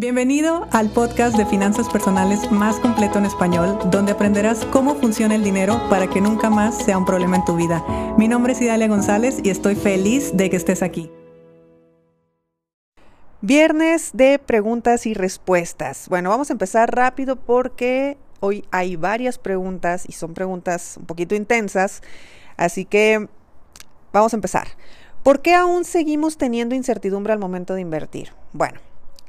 Bienvenido al podcast de finanzas personales más completo en español, donde aprenderás cómo funciona el dinero para que nunca más sea un problema en tu vida. Mi nombre es Idalia González y estoy feliz de que estés aquí. Viernes de preguntas y respuestas. Bueno, vamos a empezar rápido porque hoy hay varias preguntas y son preguntas un poquito intensas, así que vamos a empezar. ¿Por qué aún seguimos teniendo incertidumbre al momento de invertir? Bueno,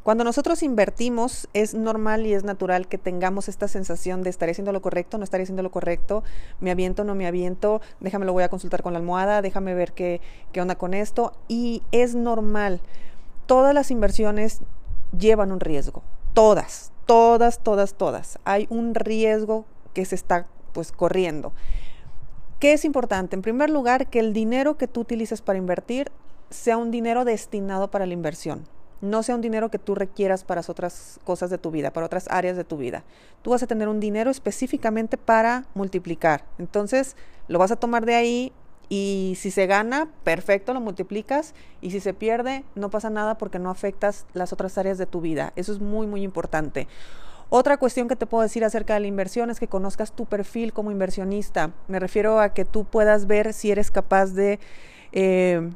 cuando nosotros invertimos es normal y es natural que tengamos esta sensación de estaré haciendo lo correcto, no estaré haciendo lo correcto, me aviento, no me aviento, déjame lo voy a consultar con la almohada, déjame ver qué, qué onda con esto. Y es normal. Todas las inversiones llevan un riesgo. Todas, todas, todas, todas. Hay un riesgo que se está pues corriendo. ¿Qué es importante? En primer lugar, que el dinero que tú utilices para invertir sea un dinero destinado para la inversión no sea un dinero que tú requieras para otras cosas de tu vida, para otras áreas de tu vida. Tú vas a tener un dinero específicamente para multiplicar. Entonces, lo vas a tomar de ahí y si se gana, perfecto, lo multiplicas y si se pierde, no pasa nada porque no afectas las otras áreas de tu vida. Eso es muy, muy importante. Otra cuestión que te puedo decir acerca de la inversión es que conozcas tu perfil como inversionista. Me refiero a que tú puedas ver si eres capaz de eh,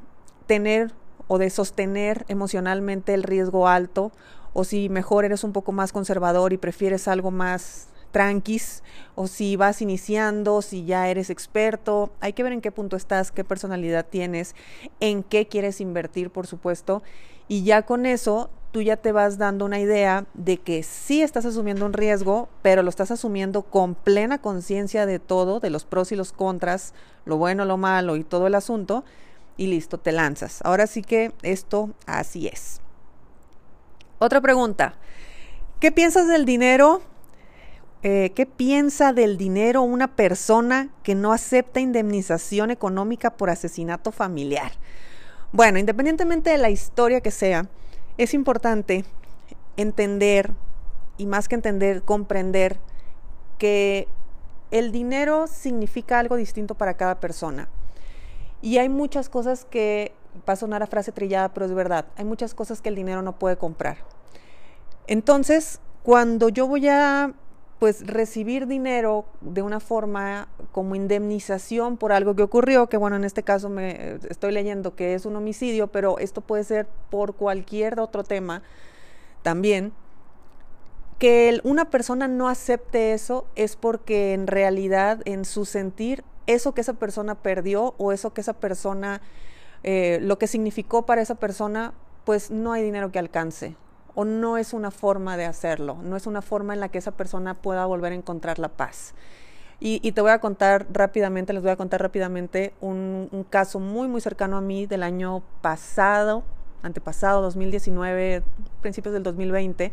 tener o de sostener emocionalmente el riesgo alto, o si mejor eres un poco más conservador y prefieres algo más tranquis, o si vas iniciando, si ya eres experto, hay que ver en qué punto estás, qué personalidad tienes, en qué quieres invertir, por supuesto, y ya con eso tú ya te vas dando una idea de que sí estás asumiendo un riesgo, pero lo estás asumiendo con plena conciencia de todo, de los pros y los contras, lo bueno, lo malo y todo el asunto, y listo, te lanzas. Ahora sí que esto así es. Otra pregunta. ¿Qué piensas del dinero? Eh, ¿Qué piensa del dinero una persona que no acepta indemnización económica por asesinato familiar? Bueno, independientemente de la historia que sea, es importante entender, y más que entender, comprender que el dinero significa algo distinto para cada persona. Y hay muchas cosas que, va a sonar a frase trillada, pero es verdad, hay muchas cosas que el dinero no puede comprar. Entonces, cuando yo voy a pues recibir dinero de una forma como indemnización por algo que ocurrió, que bueno, en este caso me estoy leyendo que es un homicidio, pero esto puede ser por cualquier otro tema también. Que una persona no acepte eso es porque en realidad en su sentir eso que esa persona perdió o eso que esa persona, eh, lo que significó para esa persona, pues no hay dinero que alcance o no es una forma de hacerlo, no es una forma en la que esa persona pueda volver a encontrar la paz. Y, te voy a contar rápidamente, les voy a contar rápidamente un, caso muy, muy cercano a mí del año pasado, antepasado, 2019, principios del 2020,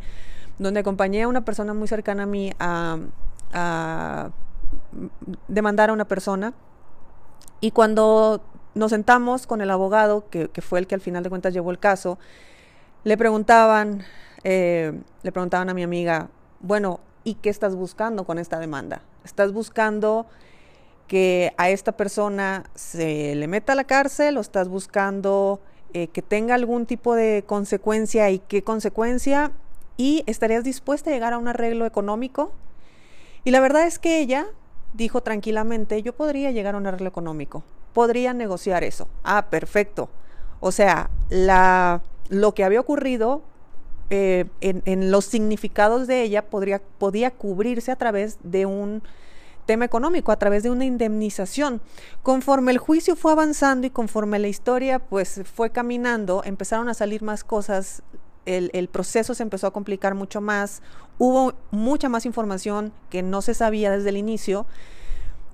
donde acompañé a una persona muy cercana a mí a demandar a una persona. Y cuando nos sentamos con el abogado, que, fue el que al final de cuentas llevó el caso, le preguntaban, eh, le preguntaban a mi amiga, bueno, ¿y qué estás buscando con esta demanda? ¿Estás buscando que a esta persona se le meta a la cárcel o estás buscando eh, que tenga algún tipo de consecuencia y qué consecuencia? ¿Y estarías dispuesta a llegar a un arreglo económico? Y la verdad es que ella dijo tranquilamente, yo podría llegar a un arreglo económico, podría negociar eso. Ah, perfecto. O sea, la, lo que había ocurrido eh, en, los significados de ella podría, podía cubrirse a través de un tema económico, a través de una indemnización. Conforme el juicio fue avanzando y conforme la historia pues fue caminando, empezaron a salir más cosas el, proceso se empezó a complicar mucho más, hubo mucha más información que no se sabía desde el inicio.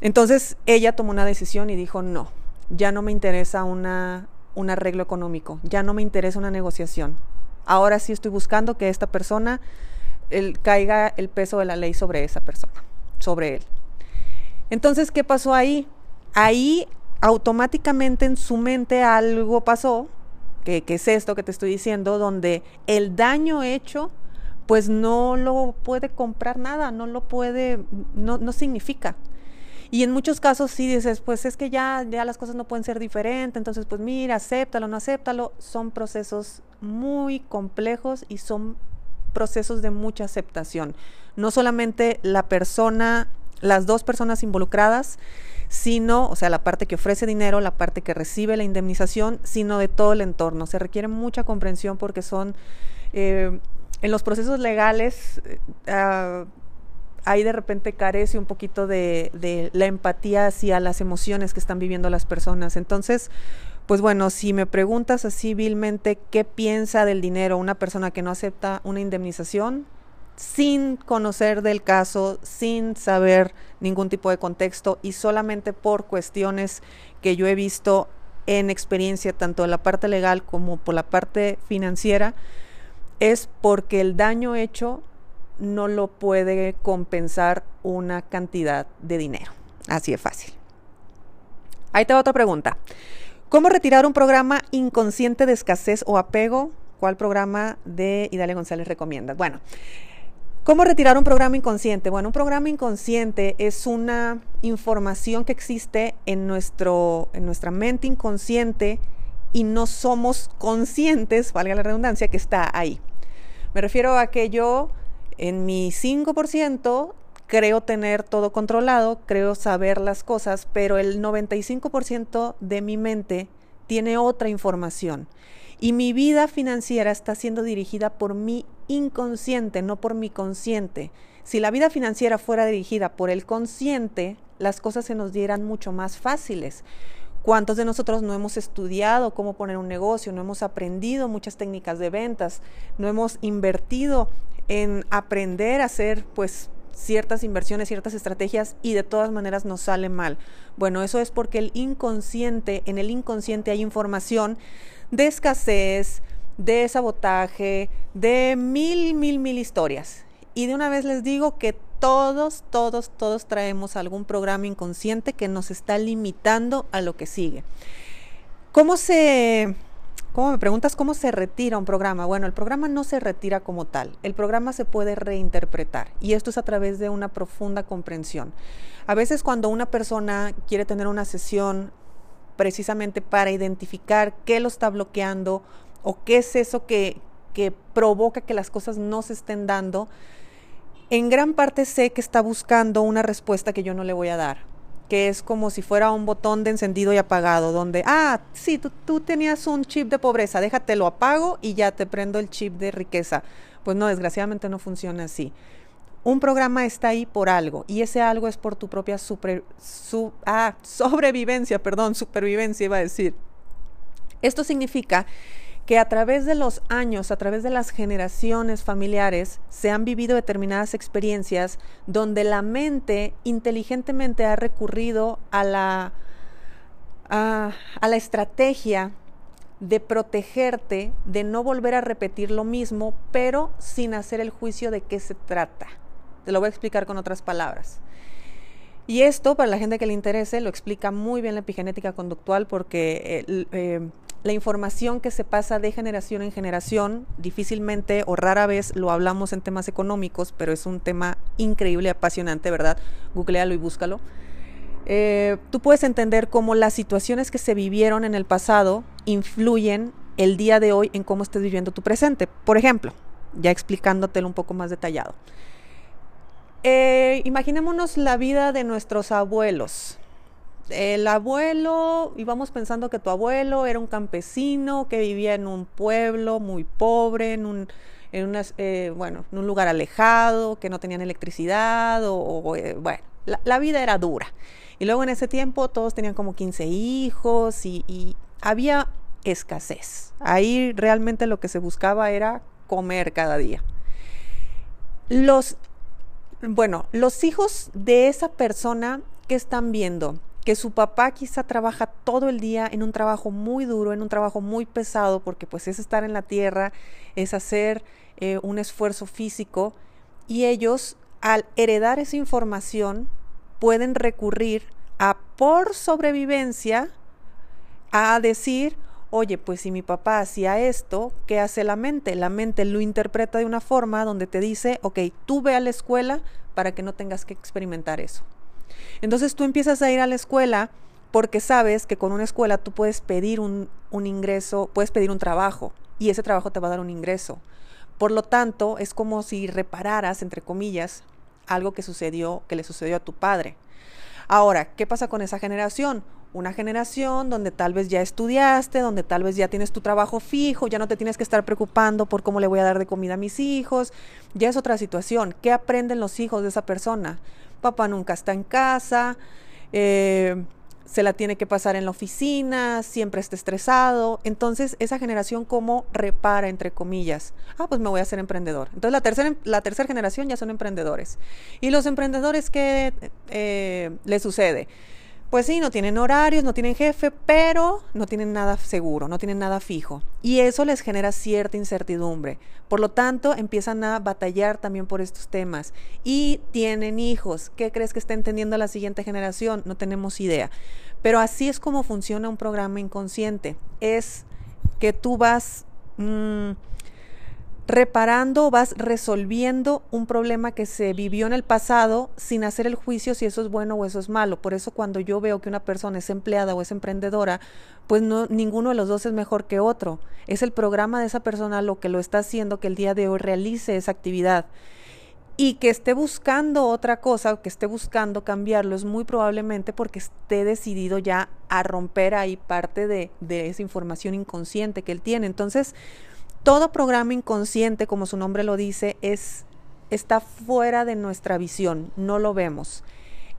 Entonces ella tomó una decisión y dijo, no, ya no me interesa una, un arreglo económico, ya no me interesa una negociación. Ahora sí estoy buscando que esta persona caiga el peso de la ley sobre esa persona, sobre él. Entonces, ¿qué pasó ahí? Ahí automáticamente en su mente algo pasó que, es esto que te estoy diciendo, donde el daño hecho pues no lo puede comprar nada, no lo puede, no, no significa. Y en muchos casos sí dices, pues es que ya, ya las cosas no pueden ser diferentes, entonces pues mira, acéptalo, no acéptalo. Son procesos muy complejos y son procesos de mucha aceptación. No solamente la persona, las dos personas involucradas, sino, o sea, la parte que ofrece dinero, la parte que recibe la indemnización, sino de todo el entorno. Se requiere mucha comprensión porque son, eh, en los procesos legales, uh, ahí de repente carece un poquito de, de, la empatía hacia las emociones que están viviendo las personas. Entonces, pues bueno, si me preguntas así vilmente qué piensa del dinero una persona que no acepta una indemnización, sin conocer del caso, sin saber ningún tipo de contexto y solamente por cuestiones que yo he visto en experiencia, tanto de la parte legal como por la parte financiera, es porque el daño hecho no lo puede compensar una cantidad de dinero. Así de fácil. Ahí te va otra pregunta. ¿Cómo retirar un programa inconsciente de escasez o apego? ¿Cuál programa de Idalia González recomiendas? Bueno, ¿Cómo retirar un programa inconsciente? Bueno, un programa inconsciente es una información que existe en, nuestro, en nuestra mente inconsciente y no somos conscientes, valga la redundancia, que está ahí. Me refiero a que yo en mi 5% creo tener todo controlado, creo saber las cosas, pero el 95% de mi mente tiene otra información. Y mi vida financiera está siendo dirigida por mi inconsciente, no por mi consciente. Si la vida financiera fuera dirigida por el consciente, las cosas se nos dieran mucho más fáciles. ¿Cuántos de nosotros no hemos estudiado cómo poner un negocio, no hemos aprendido muchas técnicas de ventas, no hemos invertido en aprender a hacer pues ciertas inversiones, ciertas estrategias y de todas maneras nos sale mal? Bueno, eso es porque el inconsciente, en el inconsciente hay información de escasez, de sabotaje, de mil, mil, mil historias. Y de una vez les digo que todos, todos, todos traemos algún programa inconsciente que nos está limitando a lo que sigue. ¿Cómo se, cómo me preguntas cómo se retira un programa? Bueno, el programa no se retira como tal. El programa se puede reinterpretar y esto es a través de una profunda comprensión. A veces cuando una persona quiere tener una sesión precisamente para identificar qué lo está bloqueando o qué es eso que, que provoca que las cosas no se estén dando, en gran parte sé que está buscando una respuesta que yo no le voy a dar, que es como si fuera un botón de encendido y apagado, donde, ah, sí, tú, tú tenías un chip de pobreza, déjate lo apago y ya te prendo el chip de riqueza. Pues no, desgraciadamente no funciona así. Un programa está ahí por algo y ese algo es por tu propia super, su, ah, sobrevivencia, perdón, supervivencia iba a decir. Esto significa que a través de los años, a través de las generaciones familiares, se han vivido determinadas experiencias donde la mente inteligentemente ha recurrido a la, a la estrategia de protegerte, de no volver a repetir lo mismo, pero sin hacer el juicio de qué se trata. Te lo voy a explicar con otras palabras. Y esto, para la gente que le interese, lo explica muy bien la epigenética conductual porque eh, eh, la información que se pasa de generación en generación, difícilmente o rara vez lo hablamos en temas económicos, pero es un tema increíble, apasionante, ¿verdad? Googlealo y búscalo. Eh, tú puedes entender cómo las situaciones que se vivieron en el pasado influyen el día de hoy en cómo estés viviendo tu presente. Por ejemplo, ya explicándotelo un poco más detallado. Eh, imaginémonos la vida de nuestros abuelos. El abuelo, íbamos pensando que tu abuelo era un campesino que vivía en un pueblo muy pobre, en un, en eh, bueno, en un lugar alejado, que no tenían electricidad, o, eh, bueno, la, vida era dura. Y luego en ese tiempo todos tenían como 15 hijos y, y había escasez. Ahí realmente lo que se buscaba era comer cada día. Los bueno, los hijos de esa persona que están viendo, que su papá quizá trabaja todo el día en un trabajo muy duro, en un trabajo muy pesado, porque pues es estar en la tierra, es hacer eh, un esfuerzo físico, y ellos al heredar esa información pueden recurrir a por sobrevivencia a decir, oye, pues si mi papá hacía esto, ¿qué hace la mente? La mente lo interpreta de una forma donde te dice, ok, tú ve a la escuela para que no tengas que experimentar eso. Entonces tú empiezas a ir a la escuela porque sabes que con una escuela tú puedes pedir un, ingreso, puedes pedir un trabajo y ese trabajo te va a dar un ingreso. Por lo tanto, es como si repararas, entre comillas, algo que sucedió, que le sucedió a tu padre. Ahora, ¿qué pasa con esa generación? Una generación donde tal vez ya estudiaste, donde tal vez ya tienes tu trabajo fijo, ya no te tienes que estar preocupando por cómo le voy a dar de comida a mis hijos, ya es otra situación. ¿Qué aprenden los hijos de esa persona? Papá nunca está en casa, eh, se la tiene que pasar en la oficina, siempre está estresado. Entonces, esa generación, ¿cómo repara, entre comillas? Ah, pues me voy a ser emprendedor. Entonces, la tercera la generación ya son emprendedores. ¿Y los emprendedores qué eh, les sucede? Pues sí, no tienen horarios, no tienen jefe, pero no tienen nada seguro, no tienen nada fijo. Y eso les genera cierta incertidumbre. Por lo tanto, empiezan a batallar también por estos temas. Y tienen hijos. ¿Qué crees que está entendiendo la siguiente generación? No tenemos idea. Pero así es como funciona un programa inconsciente. Es que tú vas... Mm, reparando, vas resolviendo un problema que se vivió en el pasado sin hacer el juicio si eso es bueno o eso es malo. Por eso cuando yo veo que una persona es empleada o es emprendedora, pues no ninguno de los dos es mejor que otro. Es el programa de esa persona lo que lo está haciendo que el día de hoy realice esa actividad. Y que esté buscando otra cosa que esté buscando cambiarlo es muy probablemente porque esté decidido ya a romper ahí parte de esa información inconsciente que él tiene. Entonces, todo programa inconsciente, como su nombre lo dice, es, está fuera de nuestra visión, no lo vemos.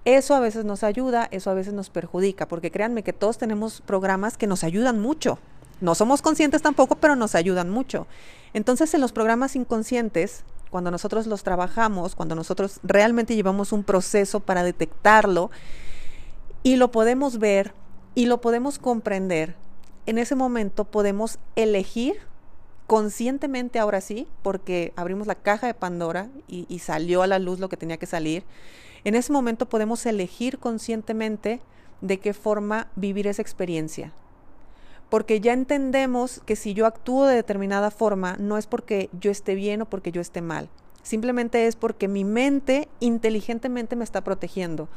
Eso a veces nos ayuda, eso a veces nos perjudica, porque créanme que todos tenemos programas que nos ayudan mucho. No somos conscientes tampoco, pero nos ayudan mucho. Entonces, en los programas inconscientes, cuando nosotros los trabajamos, cuando nosotros realmente llevamos un proceso para detectarlo y lo podemos ver y lo podemos comprender, en ese momento podemos elegir conscientemente ahora sí, porque abrimos la caja de Pandora y, salió a la luz lo que tenía que salir, en ese momento podemos elegir conscientemente de qué forma vivir esa experiencia. Porque ya entendemos que si yo actúo de determinada forma, no es porque yo esté bien o porque yo esté mal. Simplemente es porque mi mente inteligentemente me está protegiendo.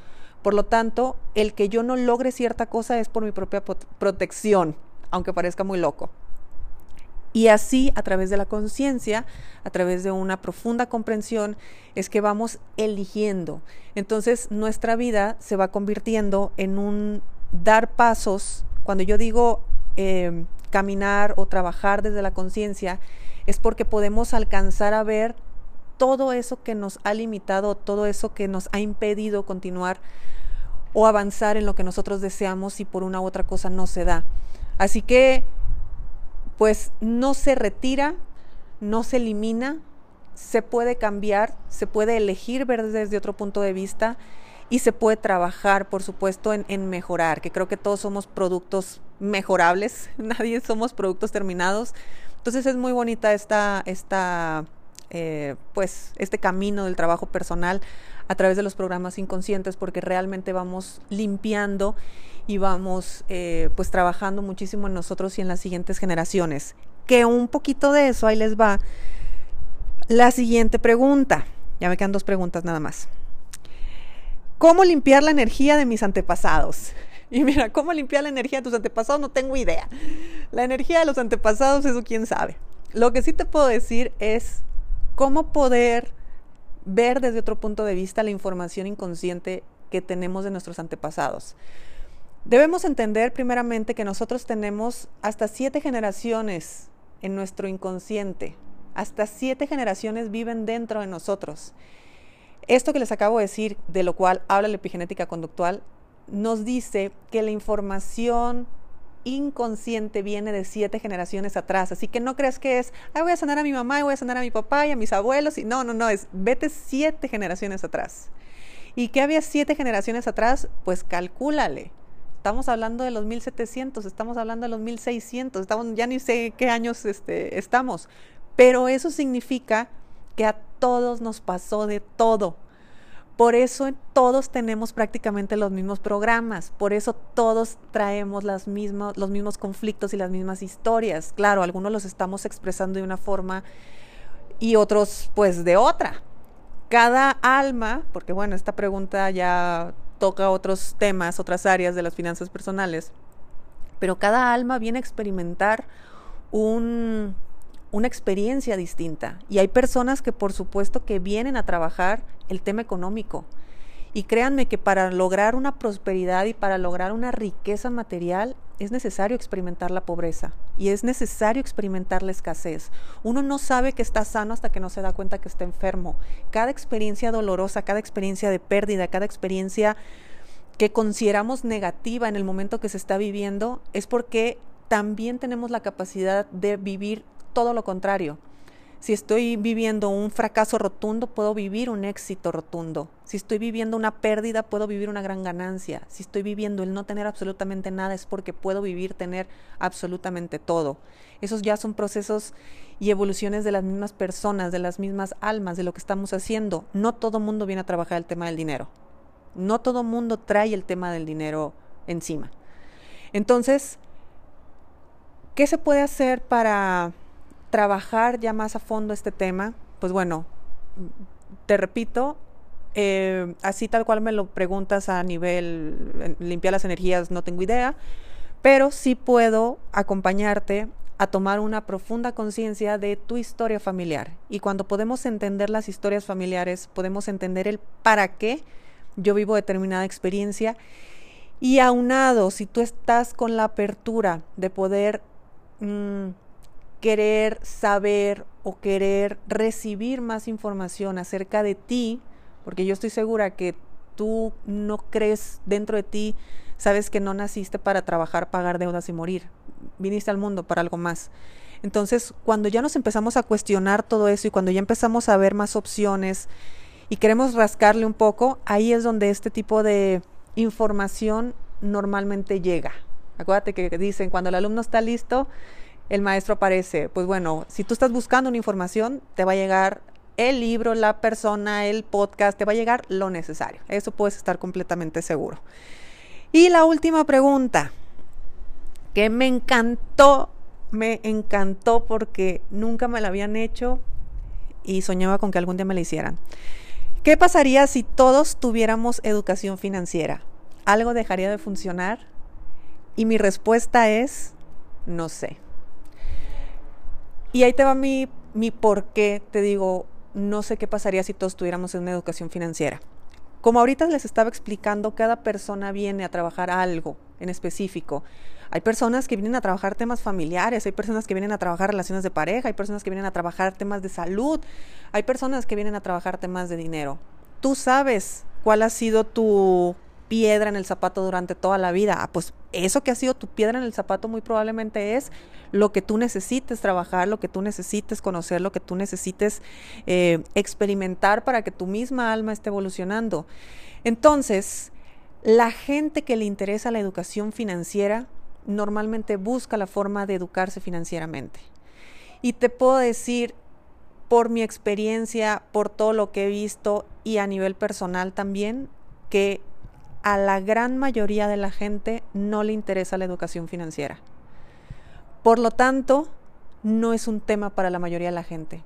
Por lo tanto, el que yo no logre cierta cosa es por mi propia protección, aunque parezca muy loco. Y así, a través de la conciencia, a través de una profunda comprensión, es que vamos eligiendo. Entonces, nuestra vida se va convirtiendo en un dar pasos. Cuando yo digo em, caminar o trabajar desde la conciencia, es porque podemos alcanzar a ver todo eso que nos ha limitado, todo eso que nos ha impedido continuar o avanzar en lo que nosotros deseamos y por una u otra cosa no se da. Así que pues no se retira, no se elimina, se puede cambiar, se puede elegir ver desde otro punto de vista y se puede trabajar, por supuesto, en, mejorar, que creo que todos somos productos mejorables, nadie somos productos terminados. Entonces es muy bonita esta, esta eh, pues, este camino del trabajo personal a través de los programas inconscientes porque realmente vamos limpiando y vamos eh, pues trabajando muchísimo en nosotros y en las siguientes generaciones. Que un poquito de eso, ahí les va la siguiente pregunta. Ya me quedan dos preguntas nada más. ¿Cómo limpiar la energía de mis antepasados? Y mira, ¿cómo limpiar la energía de tus antepasados? No tengo idea. La energía de los antepasados, eso quién sabe. Lo que sí te puedo decir es cómo poder ver desde otro punto de vista la información inconsciente que tenemos de nuestros antepasados. Debemos entender primeramente que nosotros tenemos hasta siete generaciones en nuestro inconsciente. Hasta siete generaciones viven dentro de nosotros. Esto que les acabo de decir, de lo cual habla la epigenética conductual, nos dice que la información inconsciente viene de siete generaciones atrás. Así que no creas que es, voy a sanar a mi mamá, y voy a sanar a mi papá y a mis abuelos. Y no, no, no, es vete siete generaciones atrás. ¿Y qué había siete generaciones atrás? Pues calcúlale estamos hablando de los 1700, estamos hablando de los 1600, estamos, ya ni sé qué años este, estamos, pero eso significa que a todos nos pasó de todo. Por eso todos tenemos prácticamente los mismos programas, por eso todos traemos los mismos conflictos y las mismas historias. Claro, algunos los estamos expresando de una forma y otros pues de otra. Cada alma, porque bueno, esta pregunta ya toca otros temas, otras áreas de las finanzas personales, pero cada alma viene a experimentar un, una experiencia distinta. Y hay personas que por supuesto que vienen a trabajar el tema económico. Y créanme que para lograr una prosperidad y para lograr una riqueza material es necesario experimentar la pobreza y es necesario experimentar la escasez. Uno no sabe que está sano hasta que no se da cuenta que está enfermo. Cada experiencia dolorosa, cada experiencia de pérdida, cada experiencia que consideramos negativa en el momento que se está viviendo es porque también tenemos la capacidad de vivir todo lo contrario. Si estoy viviendo un fracaso rotundo, puedo vivir un éxito rotundo. Si estoy viviendo una pérdida, puedo vivir una gran ganancia. Si estoy viviendo el no tener absolutamente nada, es porque puedo vivir tener absolutamente todo. Esos ya son procesos y evoluciones de las mismas personas, de las mismas almas, de lo que estamos haciendo. No todo mundo viene a trabajar el tema del dinero. No todo mundo trae el tema del dinero encima. Entonces, ¿qué se puede hacer para trabajar ya más a fondo este tema, pues bueno, te repito, eh, así tal cual me lo preguntas a nivel limpiar las energías, no tengo idea, pero sí puedo acompañarte a tomar una profunda conciencia de tu historia familiar. Y cuando podemos entender las historias familiares, podemos entender el para qué yo vivo determinada experiencia. Y aunado, si tú estás con la apertura de poder mm, querer saber o querer recibir más información acerca de ti, porque yo estoy segura que tú no crees dentro de ti, sabes que no naciste para trabajar, pagar deudas y morir, viniste al mundo para algo más. Entonces, cuando ya nos empezamos a cuestionar todo eso y cuando ya empezamos a ver más opciones y queremos rascarle un poco, ahí es donde este tipo de información normalmente llega. Acuérdate que dicen, cuando el alumno está listo, el maestro aparece. Pues bueno, si tú estás buscando una información, te va a llegar el libro, la persona, el podcast, te va a llegar lo necesario. Eso puedes estar completamente seguro. Y la última pregunta, que me encantó, me encantó porque nunca me la habían hecho y soñaba con que algún día me la hicieran. ¿Qué pasaría si todos tuviéramos educación financiera? ¿Algo dejaría de funcionar? Y mi respuesta es, no sé. Y ahí te va mi, mi por qué, te digo, no sé qué pasaría si todos tuviéramos una educación financiera. Como ahorita les estaba explicando, cada persona viene a trabajar algo en específico. Hay personas que vienen a trabajar temas familiares, hay personas que vienen a trabajar relaciones de pareja, hay personas que vienen a trabajar temas de salud, hay personas que vienen a trabajar temas de dinero. Tú sabes cuál ha sido tu piedra en el zapato durante toda la vida. Ah, pues eso que ha sido tu piedra en el zapato muy probablemente es lo que tú necesites trabajar, lo que tú necesites conocer, lo que tú necesites eh, experimentar para que tu misma alma esté evolucionando. Entonces, la gente que le interesa la educación financiera normalmente busca la forma de educarse financieramente. Y te puedo decir, por mi experiencia, por todo lo que he visto y a nivel personal también, que a la gran mayoría de la gente no le interesa la educación financiera. Por lo tanto, no es un tema para la mayoría de la gente.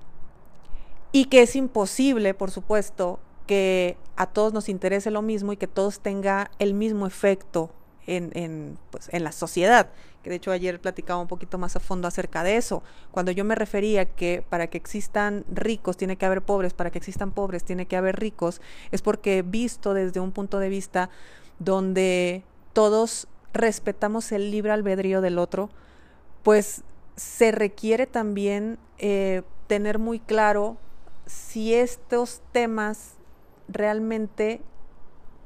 Y que es imposible, por supuesto, que a todos nos interese lo mismo y que todos tenga el mismo efecto en, en, pues, en la sociedad. Que de hecho ayer platicaba un poquito más a fondo acerca de eso. Cuando yo me refería que para que existan ricos tiene que haber pobres, para que existan pobres tiene que haber ricos, es porque visto desde un punto de vista donde todos respetamos el libre albedrío del otro, pues se requiere también eh, tener muy claro si estos temas realmente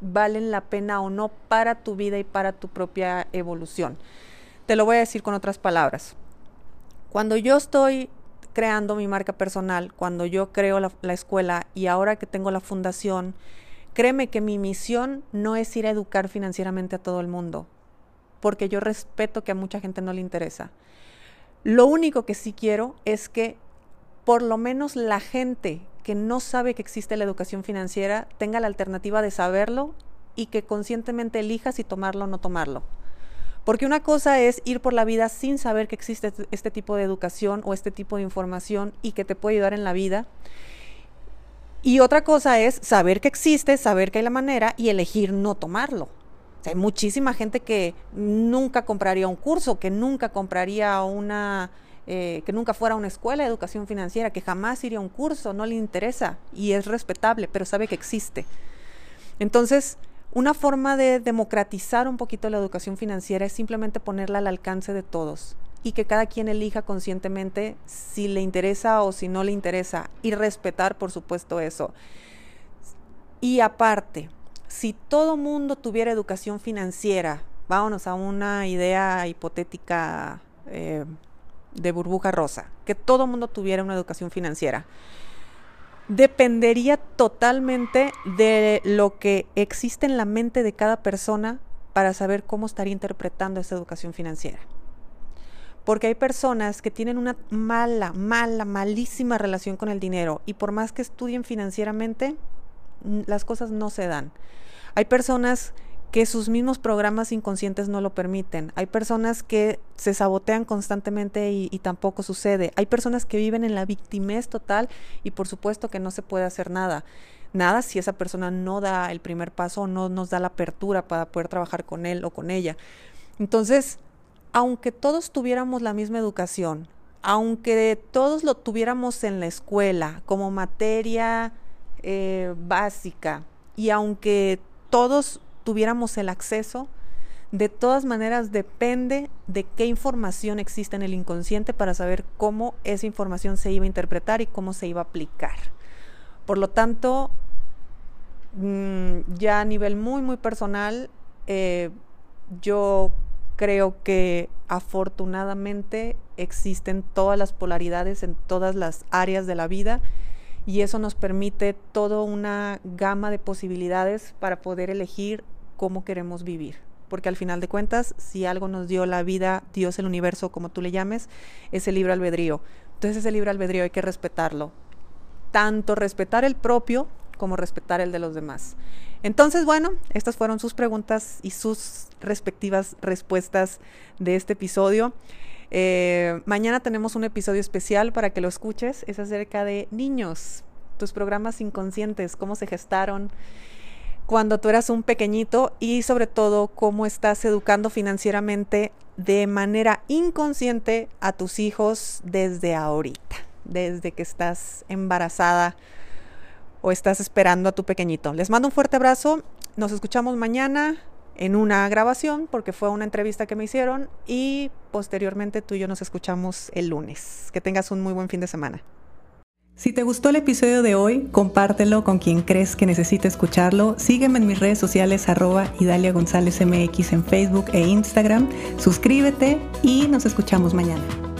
valen la pena o no para tu vida y para tu propia evolución. Te lo voy a decir con otras palabras. Cuando yo estoy creando mi marca personal, cuando yo creo la, la, escuela y ahora que tengo la fundación, créeme que mi misión no es ir a educar financieramente a todo el mundo, porque yo respeto que a mucha gente no le interesa. Lo único que sí quiero es que por lo menos la gente que no sabe que existe la educación financiera tenga la alternativa de saberlo y que conscientemente elija si tomarlo o no tomarlo. Porque una cosa es ir por la vida sin saber que existe este tipo de educación o este tipo de información y que te puede ayudar en la vida. Y otra cosa es saber que existe, saber que hay la manera y elegir no tomarlo. hay muchísima gente que nunca compraría un curso, que nunca compraría una eh, que nunca fuera a una escuela de educación financiera, que jamás iría a un curso, no le interesa y es respetable, pero sabe que existe. Entonces, una forma de democratizar un poquito la educación financiera es simplemente ponerla al alcance de todos y que cada quien elija conscientemente si le interesa o si no le interesa y respetar, por supuesto, eso. Y aparte, si todo mundo tuviera educación financiera, vámonos a una idea hipotética eh, de burbuja rosa, que todo mundo tuviera una educación financiera, dependería totalmente de lo que existe en la mente de cada persona para saber cómo estaría interpretando esa educación financiera. Porque hay personas que tienen una mala, mala, malísima relación con el dinero y por más que estudien financieramente, las cosas no se dan. Hay personas que sus mismos programas inconscientes no lo permiten. Hay personas que se sabotean constantemente y, tampoco sucede. Hay personas que viven en la victimez total y por supuesto que no se puede hacer nada. Nada si esa persona no da el primer paso o no nos da la apertura para poder trabajar con él o con ella. Entonces, aunque todos tuviéramos la misma educación, aunque todos lo tuviéramos en la escuela como materia eh, básica y aunque todos tuviéramos el acceso, de todas maneras depende de qué información existe en el inconsciente para saber cómo esa información se iba a interpretar y cómo se iba a aplicar. Por lo tanto, mm, ya a nivel muy, muy personal, eh, yo creo que afortunadamente existen todas las polaridades en todas las áreas de la vida y eso nos permite toda una gama de posibilidades para poder elegir cómo queremos vivir. Porque al final de cuentas, si algo nos dio la vida, Dios, el universo, como tú le llames, es el libre albedrío. Entonces ese libre albedrío hay que respetarlo. Tanto respetar el propio como respetar el de los demás. Entonces, bueno, estas fueron sus preguntas y sus respectivas respuestas de este episodio. Eh, mañana tenemos un episodio especial para que lo escuches. Es acerca de niños, tus programas inconscientes, cómo se gestaron cuando tú eras un pequeñito y sobre todo cómo estás educando financieramente de manera inconsciente a tus hijos desde ahorita, desde que estás embarazada o estás esperando a tu pequeñito. Les mando un fuerte abrazo, nos escuchamos mañana en una grabación porque fue una entrevista que me hicieron y posteriormente tú y yo nos escuchamos el lunes. Que tengas un muy buen fin de semana. Si te gustó el episodio de hoy, compártelo con quien crees que necesite escucharlo. Sígueme en mis redes sociales arroba Idalia González MX en Facebook e Instagram. Suscríbete y nos escuchamos mañana.